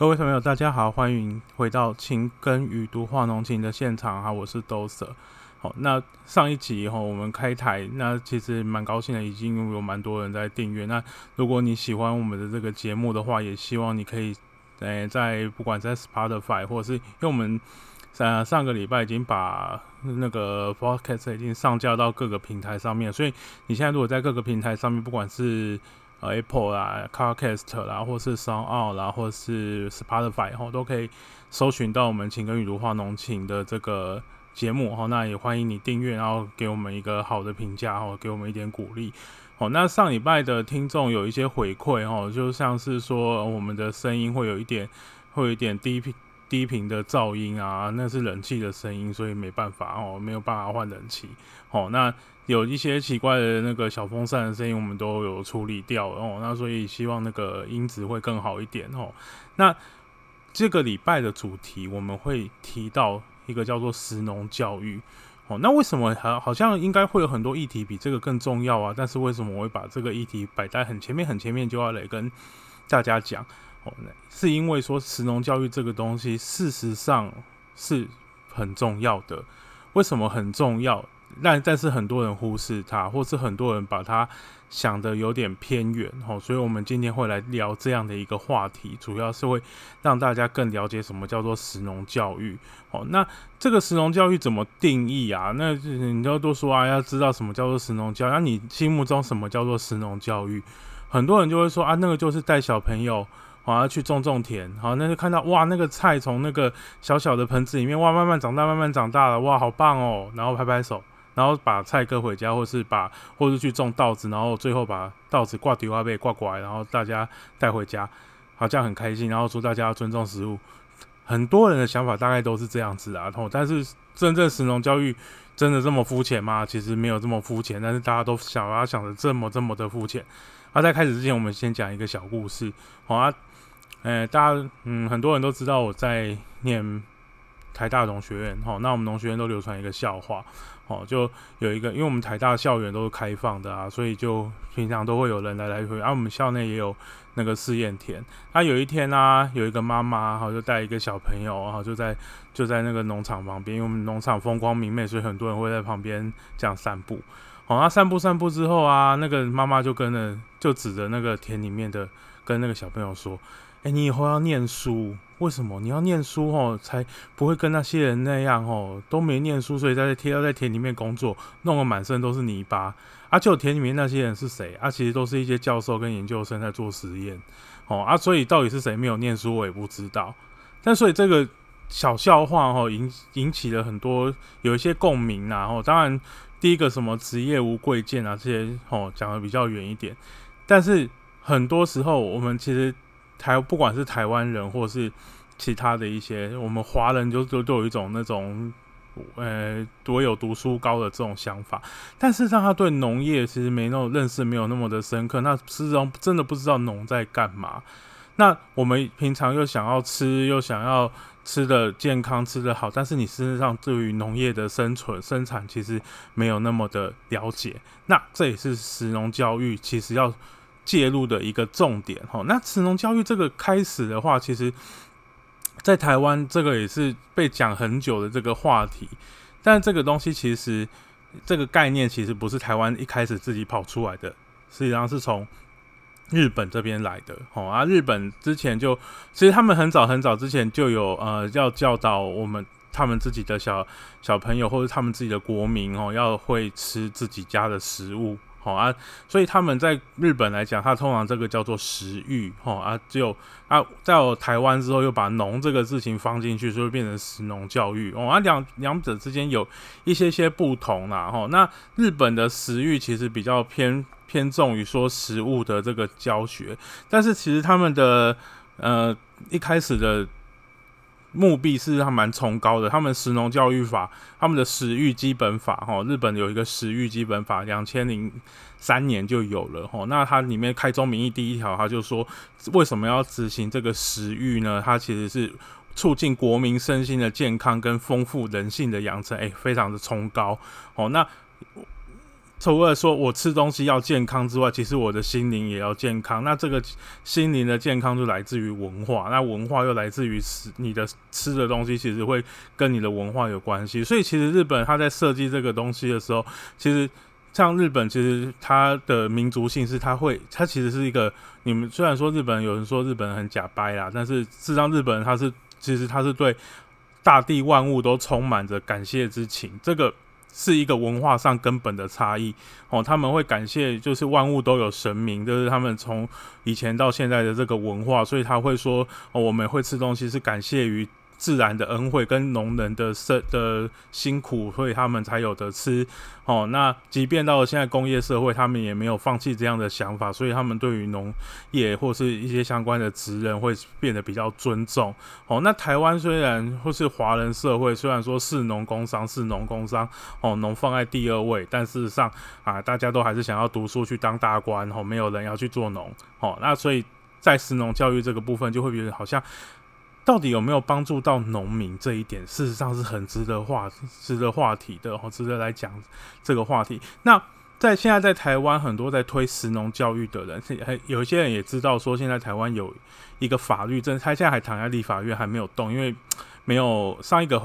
各位朋友，大家好，欢迎回到情根与读画浓情的现场哈，我是 Dose。好，那上一集哈，我们开台，那其实蛮高兴的，已经有蛮多人在订阅。那如果你喜欢我们的这个节目的话，也希望你可以，诶，在不管在 Spotify 或者是因为我们呃上个礼拜已经把那个 Podcast 已经上架到各个平台上面，所以你现在如果在各个平台上面，不管是呃，Apple 啦，Carcast 啦，或是 Sound 啦，或是 Spotify 哈，都可以搜寻到我们情歌雨如画浓情的这个节目哈。那也欢迎你订阅，然后给我们一个好的评价哈，给我们一点鼓励。哦，那上礼拜的听众有一些回馈哦，就像是说我们的声音会有一点，会有一点低频。低频的噪音啊，那是冷气的声音，所以没办法哦，没有办法换冷气。哦，那有一些奇怪的那个小风扇的声音，我们都有处理掉哦。那所以希望那个音质会更好一点哦。那这个礼拜的主题我们会提到一个叫做食农教育。哦，那为什么好好像应该会有很多议题比这个更重要啊？但是为什么我会把这个议题摆在很前面、很前面就要来跟大家讲？哦，是因为说，实农教育这个东西，事实上是很重要的。为什么很重要？但但是很多人忽视它，或是很多人把它想的有点偏远。哦，所以我们今天会来聊这样的一个话题，主要是会让大家更了解什么叫做实农教育。哦，那这个实农教育怎么定义啊？那你要都说啊，要知道什么叫做实农教。那你心目中什么叫做实农教育？很多人就会说啊，那个就是带小朋友。好，要去种种田，好，那就看到哇，那个菜从那个小小的盆子里面哇，慢慢长大，慢慢长大了，哇，好棒哦！然后拍拍手，然后把菜割回家，或是把，或是去种稻子，然后最后把稻子挂地花被挂过来，然后大家带回家，好像很开心，然后说大家要尊重食物。很多人的想法大概都是这样子啊，然后，但是真正食农教育真的这么肤浅吗？其实没有这么肤浅，但是大家都想啊想的这么这么的肤浅。啊，在开始之前，我们先讲一个小故事，好啊。诶，大家嗯，很多人都知道我在念台大农学院，好，那我们农学院都流传一个笑话，哦，就有一个，因为我们台大校园都是开放的啊，所以就平常都会有人来来回，啊，我们校内也有那个试验田，啊，有一天呢，有一个妈妈，哈，就带一个小朋友，然后就在就在那个农场旁边，因为我们农场风光明媚，所以很多人会在旁边这样散步，好，那散步散步之后啊，那个妈妈就跟着就指着那个田里面的，跟那个小朋友说。哎，你以后要念书，为什么你要念书哦？才不会跟那些人那样哦，都没念书，所以在贴要在田里面工作，弄得满身都是泥巴。啊，就田里面那些人是谁？啊，其实都是一些教授跟研究生在做实验。哦，啊，所以到底是谁没有念书，我也不知道。但所以这个小笑话哦，引引起了很多有一些共鸣呐。哦，当然第一个什么职业无贵贱啊，这些哦讲的比较远一点。但是很多时候我们其实。台不管是台湾人或是其他的一些，我们华人就都都有一种那种，呃，多有读书高的这种想法，但是让他对农业其实没那种认识，没有那么的深刻，那事实上真的不知道农在干嘛。那我们平常又想要吃，又想要吃的健康，吃的好，但是你事实上对于农业的生存生产其实没有那么的了解，那这也是食农教育其实要。介入的一个重点哈，那慈农教育这个开始的话，其实，在台湾这个也是被讲很久的这个话题，但这个东西其实这个概念其实不是台湾一开始自己跑出来的，实际上是从日本这边来的哦啊，日本之前就其实他们很早很早之前就有呃要教导我们他们自己的小小朋友或者他们自己的国民哦，要会吃自己家的食物。好啊，所以他们在日本来讲，他通常这个叫做食育，哈啊，就啊，在台湾之后又把农这个事情放进去，所以变成食农教育哦啊，两两者之间有一些些不同啦，哈。那日本的食育其实比较偏偏重于说食物的这个教学，但是其实他们的呃一开始的。目的是还蛮崇高的，他们食农教育法，他们的食育基本法，哈，日本有一个食育基本法，两千零三年就有了，哈，那它里面开宗明义第一条，他就说为什么要执行这个食育呢？它其实是促进国民身心的健康跟丰富人性的养成，哎，非常的崇高，哦，那除了说我吃东西要健康之外，其实我的心灵也要健康。那这个心灵的健康就来自于文化，那文化又来自于吃你的吃的东西，其实会跟你的文化有关系。所以其实日本他在设计这个东西的时候，其实像日本，其实它的民族性是它会，它其实是一个你们虽然说日本有人说日本很假掰啦，但是事实上日本人他是其实他是对大地万物都充满着感谢之情，这个。是一个文化上根本的差异哦，他们会感谢，就是万物都有神明，就是他们从以前到现在的这个文化，所以他会说，哦，我们会吃东西是感谢于。自然的恩惠跟农人的生的辛苦，所以他们才有的吃哦。那即便到了现在工业社会，他们也没有放弃这样的想法，所以他们对于农业或是一些相关的职人会变得比较尊重哦。那台湾虽然或是华人社会，虽然说是农工商是农工商哦，农放在第二位，但事实上啊，大家都还是想要读书去当大官哦，没有人要去做农哦。那所以在实农教育这个部分，就会觉得好像。到底有没有帮助到农民这一点，事实上是很值得话值得话题的，哦，值得来讲这个话题。那在现在在台湾，很多在推实农教育的人，还有一些人也知道说，现在台湾有一个法律正，他现在还躺在立法院还没有动，因为没有上一个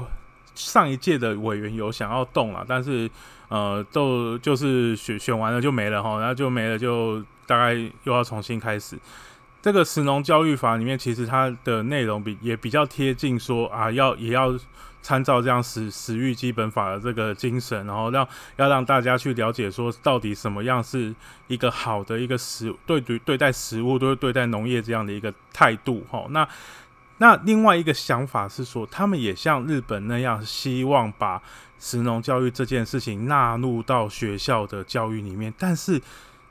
上一届的委员有想要动了，但是呃，都就是选选完了就没了哈，然后就没了，就大概又要重新开始。这个食农教育法里面，其实它的内容比也比较贴近，说啊，要也要参照这样食食育基本法的这个精神，然后让要让大家去了解说，到底什么样是一个好的一个食对对对待食物，都是对待农业这样的一个态度哈。那那另外一个想法是说，他们也像日本那样，希望把食农教育这件事情纳入到学校的教育里面，但是。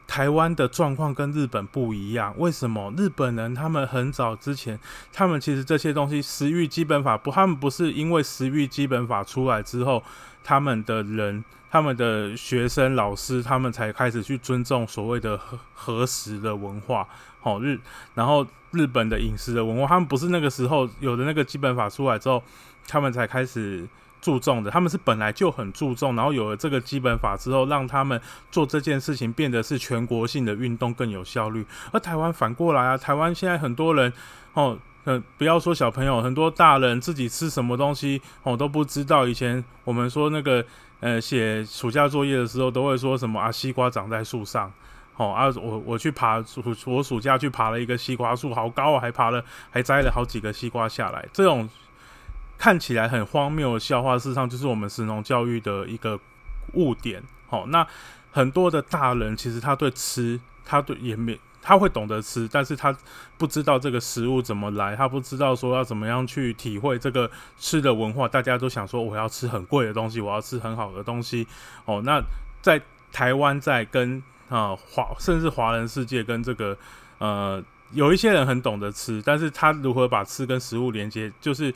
台湾的状况跟日本不一样，为什么？日本人他们很早之前，他们其实这些东西食欲基本法不，他们不是因为食欲基本法出来之后，他们的人、他们的学生、老师，他们才开始去尊重所谓的和和食的文化。好日，然后日本的饮食的文化，他们不是那个时候有的那个基本法出来之后，他们才开始。注重的，他们是本来就很注重，然后有了这个基本法之后，让他们做这件事情变得是全国性的运动更有效率。而台湾反过来啊，台湾现在很多人哦，呃，不要说小朋友，很多大人自己吃什么东西哦都不知道。以前我们说那个呃写暑假作业的时候，都会说什么啊，西瓜长在树上，哦啊，我我去爬暑我暑假去爬了一个西瓜树，好高啊，还爬了还摘了好几个西瓜下来，这种。看起来很荒谬的笑话，事实上就是我们神农教育的一个误点。好，那很多的大人其实他对吃，他对也没他会懂得吃，但是他不知道这个食物怎么来，他不知道说要怎么样去体会这个吃的文化。大家都想说我要吃很贵的东西，我要吃很好的东西。哦，那在台湾在跟啊华甚至华人世界跟这个呃有一些人很懂得吃，但是他如何把吃跟食物连接，就是。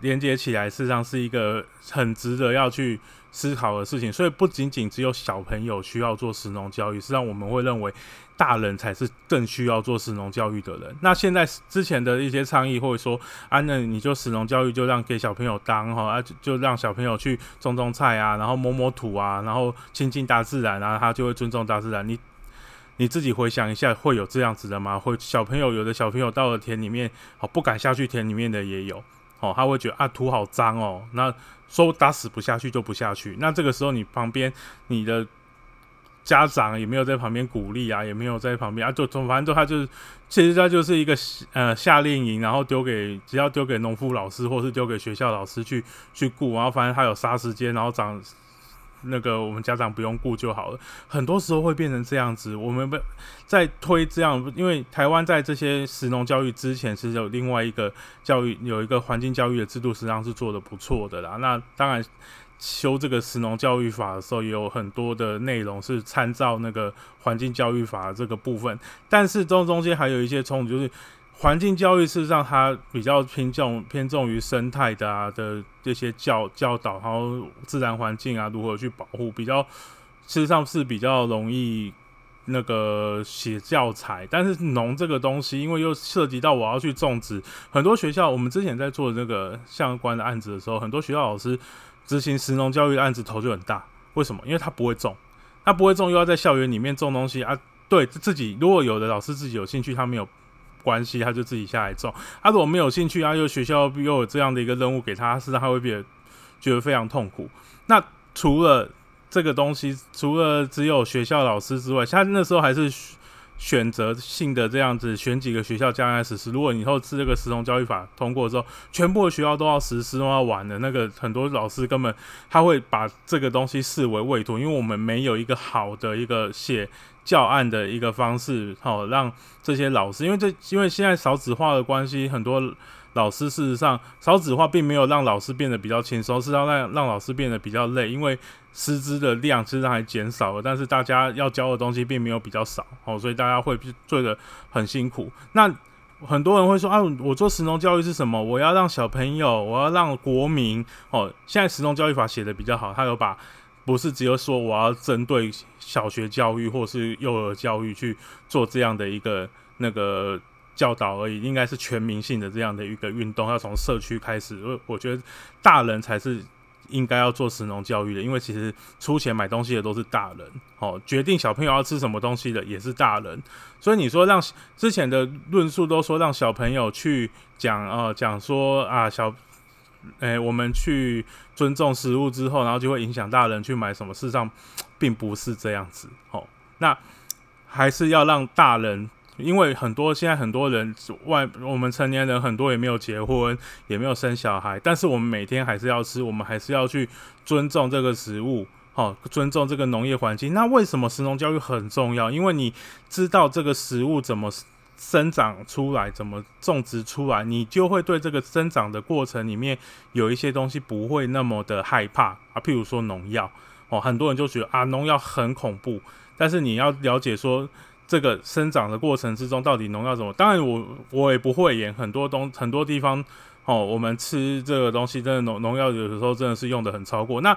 连接起来，事实上是一个很值得要去思考的事情。所以，不仅仅只有小朋友需要做食农教育，实际上我们会认为大人才是更需要做食农教育的人。那现在之前的一些倡议，或者说啊，那你就食农教育就让给小朋友当哈啊，就让小朋友去种种菜啊，然后摸摸土啊，然后亲近大自然啊，他就会尊重大自然。你你自己回想一下，会有这样子的吗？会小朋友有的小朋友到了田里面，哦，不敢下去田里面的也有。哦，他会觉得啊土好脏哦，那说打死不下去就不下去。那这个时候你旁边你的家长也没有在旁边鼓励啊，也没有在旁边啊，就总反正就他就是，其实他就是一个呃夏令营，然后丢给只要丢给农夫老师或是丢给学校老师去去顾，然后反正他有杀时间，然后长。那个我们家长不用顾就好了，很多时候会变成这样子。我们不在推这样，因为台湾在这些实农教育之前是有另外一个教育，有一个环境教育的制度，实际上是做的不错的啦。那当然修这个实农教育法的时候，也有很多的内容是参照那个环境教育法这个部分，但是中中间还有一些冲突，就是。环境教育事实上，它比较偏重偏重于生态的啊的这些教教导，然后自然环境啊如何去保护，比较事实上是比较容易那个写教材。但是农这个东西，因为又涉及到我要去种植，很多学校我们之前在做这个相关的案子的时候，很多学校老师执行实农教育案子头就很大。为什么？因为他不会种。他不会种又要在校园里面种东西啊？对自己，如果有的老师自己有兴趣，他没有关系，他就自己下来种。他如果没有兴趣啊，又学校又有这样的一个任务给他，是他会变觉得非常痛苦。那除了这个东西，除了只有学校老师之外，他那时候还是。选择性的这样子选几个学校将来实施。如果以后是这个时钟教育法通过之后，全部的学校都要实施，都要玩的，那个很多老师根本他会把这个东西视为畏途，因为我们没有一个好的一个写教案的一个方式，好让这些老师，因为这因为现在少子化的关系，很多。老师事实上少子化并没有让老师变得比较轻松，是要让让老师变得比较累，因为师资的量其实还减少了，但是大家要教的东西并没有比较少哦，所以大家会做的很辛苦。那很多人会说啊，我做实农教育是什么？我要让小朋友，我要让国民哦。现在实农教育法写的比较好，他有把不是只有说我要针对小学教育或是幼儿教育去做这样的一个那个。教导而已，应该是全民性的这样的一个运动，要从社区开始。我我觉得大人才是应该要做食农教育的，因为其实出钱买东西的都是大人，哦，决定小朋友要吃什么东西的也是大人。所以你说让之前的论述都说让小朋友去讲，呃，讲说啊，小，诶，我们去尊重食物之后，然后就会影响大人去买什么？事实上并不是这样子，哦，那还是要让大人。因为很多现在很多人外，我们成年人很多也没有结婚，也没有生小孩，但是我们每天还是要吃，我们还是要去尊重这个食物，好，尊重这个农业环境。那为什么食农教育很重要？因为你知道这个食物怎么生长出来，怎么种植出来，你就会对这个生长的过程里面有一些东西不会那么的害怕啊。譬如说农药，哦，很多人就觉得啊，农药很恐怖，但是你要了解说。这个生长的过程之中，到底农药怎么？当然，我我也不会演很多东很多地方哦。我们吃这个东西，真的农农药有的时候真的是用的很超过。那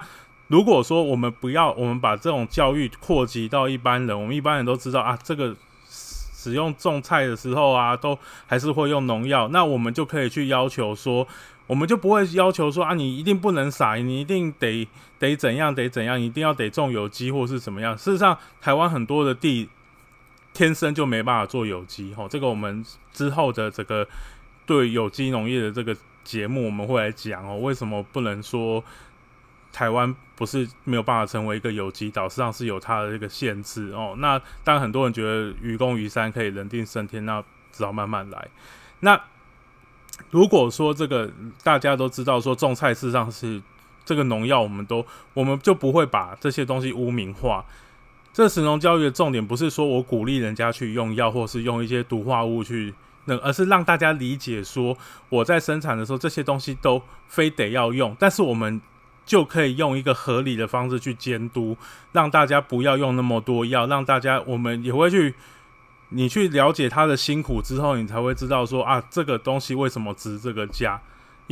如果说我们不要，我们把这种教育扩及到一般人，我们一般人都知道啊，这个使用种菜的时候啊，都还是会用农药。那我们就可以去要求说，我们就不会要求说啊，你一定不能撒，你一定得得怎样得怎样，一定要得种有机或是怎么样。事实上，台湾很多的地。天生就没办法做有机，哦，这个我们之后的这个对有机农业的这个节目，我们会来讲哦，为什么不能说台湾不是没有办法成为一个有机岛，实际上是有它的这个限制哦。那当然很多人觉得愚公移山可以人定胜天，那只好慢慢来。那如果说这个大家都知道说种菜事实上是这个农药，我们都我们就不会把这些东西污名化。这神农教育的重点不是说我鼓励人家去用药，或是用一些毒化物去那，而是让大家理解说我在生产的时候这些东西都非得要用，但是我们就可以用一个合理的方式去监督，让大家不要用那么多药，让大家我们也会去你去了解他的辛苦之后，你才会知道说啊这个东西为什么值这个价，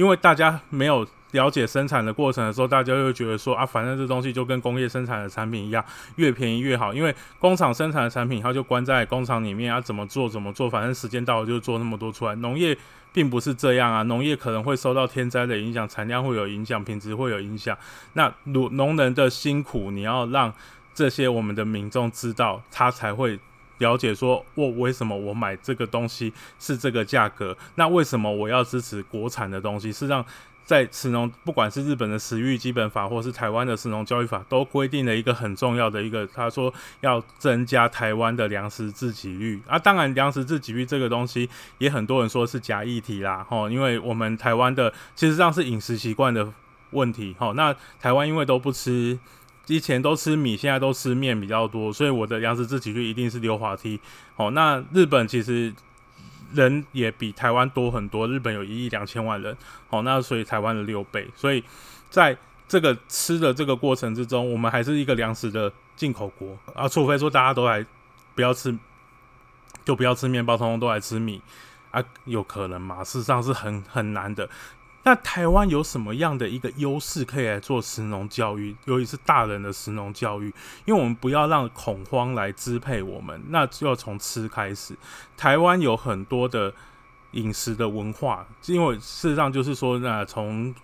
因为大家没有。了解生产的过程的时候，大家就会觉得说啊，反正这东西就跟工业生产的产品一样，越便宜越好。因为工厂生产的产品，它就关在工厂里面啊，怎么做怎么做，反正时间到了就做那么多出来。农业并不是这样啊，农业可能会受到天灾的影响，产量会有影响，品质会有影响。那农农人的辛苦，你要让这些我们的民众知道，他才会了解说，我为什么我买这个东西是这个价格？那为什么我要支持国产的东西？是让在食农，不管是日本的食育基本法，或是台湾的食农教育法，都规定了一个很重要的一个，他说要增加台湾的粮食自给率啊。当然，粮食自给率这个东西，也很多人说是假议题啦，吼，因为我们台湾的其实上是饮食习惯的问题，吼。那台湾因为都不吃，以前都吃米，现在都吃面比较多，所以我的粮食自给率一定是溜滑梯。哦，那日本其实。人也比台湾多很多，日本有一亿两千万人，好，那所以台湾的六倍，所以在这个吃的这个过程之中，我们还是一个粮食的进口国啊，除非说大家都来不要吃，就不要吃面包，通通都来吃米啊，有可能吗？事实上是很很难的。那台湾有什么样的一个优势可以来做食农教育，尤其是大人的食农教育？因为我们不要让恐慌来支配我们，那就要从吃开始。台湾有很多的饮食的文化，因为事实上就是说，那从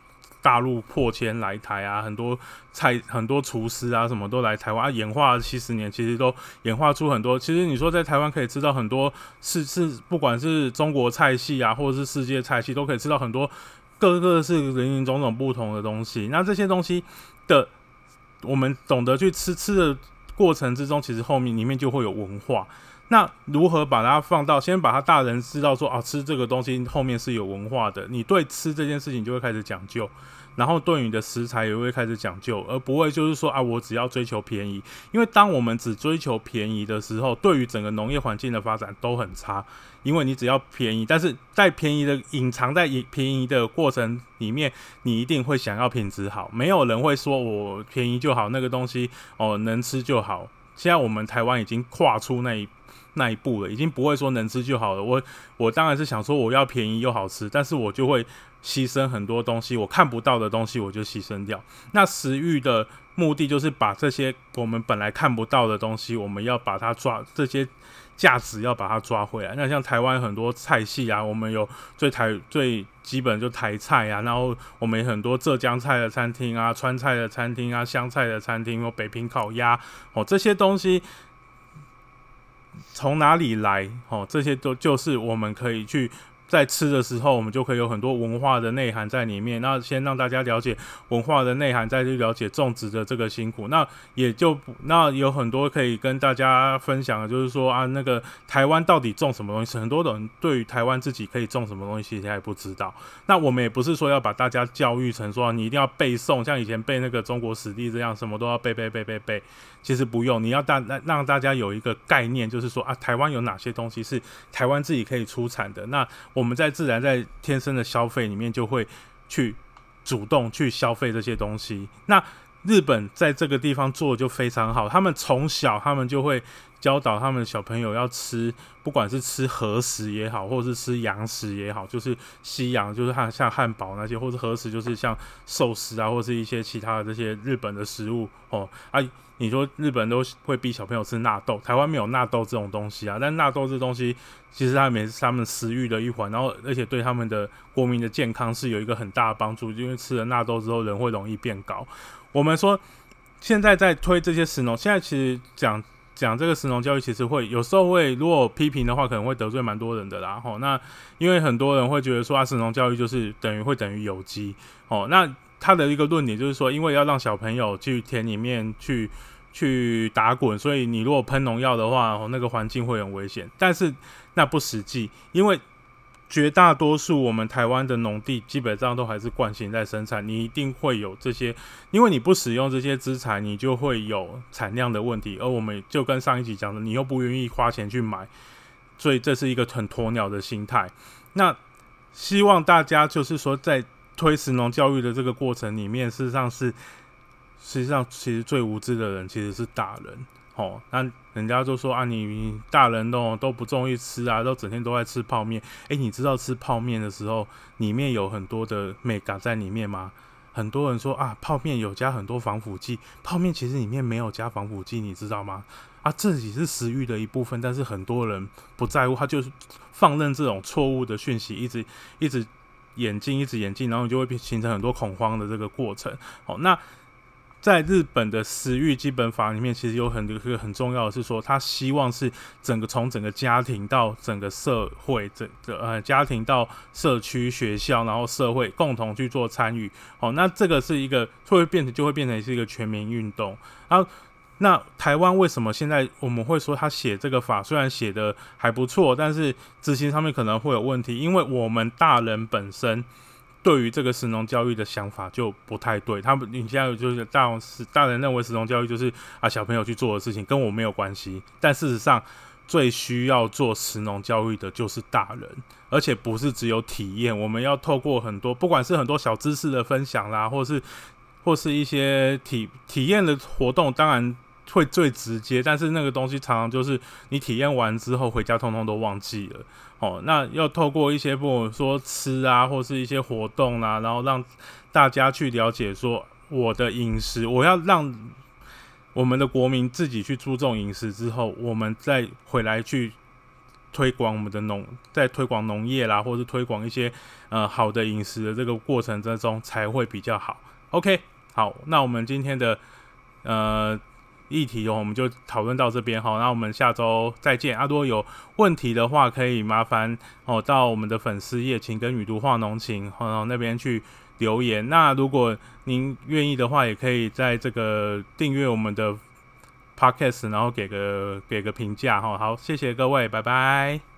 大陆破千来台啊，很多菜很多厨师啊，什么都来台湾演化七十年，其实都演化出很多。其实你说在台湾可以吃到很多是是，不管是中国菜系啊，或者是世界菜系，都可以吃到很多各个是林林种种不同的东西。那这些东西的，我们懂得去吃吃的过程之中，其实后面里面就会有文化。那如何把它放到先把它大人知道说啊吃这个东西后面是有文化的，你对吃这件事情就会开始讲究，然后对你的食材也会开始讲究，而不会就是说啊我只要追求便宜，因为当我们只追求便宜的时候，对于整个农业环境的发展都很差，因为你只要便宜，但是在便宜的隐藏在便宜的过程里面，你一定会想要品质好，没有人会说我便宜就好，那个东西哦能吃就好。现在我们台湾已经跨出那一。那一步了，已经不会说能吃就好了。我我当然是想说我要便宜又好吃，但是我就会牺牲很多东西，我看不到的东西我就牺牲掉。那食欲的目的就是把这些我们本来看不到的东西，我们要把它抓这些价值要把它抓回来。那像台湾很多菜系啊，我们有最台最基本就台菜啊，然后我们很多浙江菜的餐厅啊，川菜的餐厅啊，湘菜的餐厅，有北平烤鸭哦，这些东西。从哪里来？哦，这些都就是我们可以去。在吃的时候，我们就可以有很多文化的内涵在里面。那先让大家了解文化的内涵，再去了解种植的这个辛苦。那也就那有很多可以跟大家分享的，就是说啊，那个台湾到底种什么东西？很多人对于台湾自己可以种什么东西，其实还不知道。那我们也不是说要把大家教育成说你一定要背诵，像以前背那个中国史地这样，什么都要背背背背背。其实不用，你要大让让大家有一个概念，就是说啊，台湾有哪些东西是台湾自己可以出产的。那我们在自然在天生的消费里面就会去主动去消费这些东西。那日本在这个地方做的就非常好，他们从小他们就会教导他们小朋友要吃，不管是吃和食也好，或是吃洋食也好，就是西洋就是汉像汉堡那些，或者和食就是像寿司啊，或是一些其他的这些日本的食物哦啊。你说日本都会逼小朋友吃纳豆，台湾没有纳豆这种东西啊。但纳豆这东西其实它也是他们食欲的一环，然后而且对他们的国民的健康是有一个很大的帮助，因为吃了纳豆之后人会容易变高。我们说现在在推这些食农，现在其实讲讲这个神农教育，其实会有时候会如果批评的话，可能会得罪蛮多人的啦。吼，那因为很多人会觉得说啊，神农教育就是等于会等于有机哦，那。他的一个论点就是说，因为要让小朋友去田里面去去打滚，所以你如果喷农药的话，那个环境会很危险。但是那不实际，因为绝大多数我们台湾的农地基本上都还是惯性在生产，你一定会有这些，因为你不使用这些资产，你就会有产量的问题。而我们就跟上一集讲的，你又不愿意花钱去买，所以这是一个很鸵鸟的心态。那希望大家就是说在。推食农教育的这个过程里面，事实上是，实际上其实最无知的人其实是大人。哦，那人家就说啊，你大人都都不中意吃啊，都整天都在吃泡面。诶，你知道吃泡面的时候里面有很多的美感在里面吗？很多人说啊，泡面有加很多防腐剂，泡面其实里面没有加防腐剂，你知道吗？啊，这也是食欲的一部分，但是很多人不在乎，他就是放任这种错误的讯息，一直一直。眼镜一直眼镜，然后你就会形成很多恐慌的这个过程。哦，那在日本的食欲基本法里面，其实有很多个很重要的是说，他希望是整个从整个家庭到整个社会，整个呃家庭到社区、学校，然后社会共同去做参与。好，那这个是一个会变成就会变成是一个全民运动。然后。那台湾为什么现在我们会说他写这个法虽然写的还不错，但是执行上面可能会有问题？因为我们大人本身对于这个实农教育的想法就不太对。他们你现在就是大是大人认为实农教育就是啊小朋友去做的事情，跟我没有关系。但事实上，最需要做实农教育的就是大人，而且不是只有体验。我们要透过很多，不管是很多小知识的分享啦，或是或是一些体体验的活动，当然。会最直接，但是那个东西常常就是你体验完之后回家通通都忘记了。哦，那要透过一些不管说吃啊，或是一些活动啊，然后让大家去了解说我的饮食，我要让我们的国民自己去注重饮食之后，我们再回来去。推广我们的农，在推广农业啦，或是推广一些呃好的饮食的这个过程之中才会比较好。OK，好，那我们今天的呃议题哦，我们就讨论到这边哈。那我们下周再见啊！如果有问题的话，可以麻烦哦到我们的粉丝页“情跟雨读化浓情”哦那边去留言。那如果您愿意的话，也可以在这个订阅我们的 Podcast，然后给个给个评价哈。好，谢谢各位，拜拜。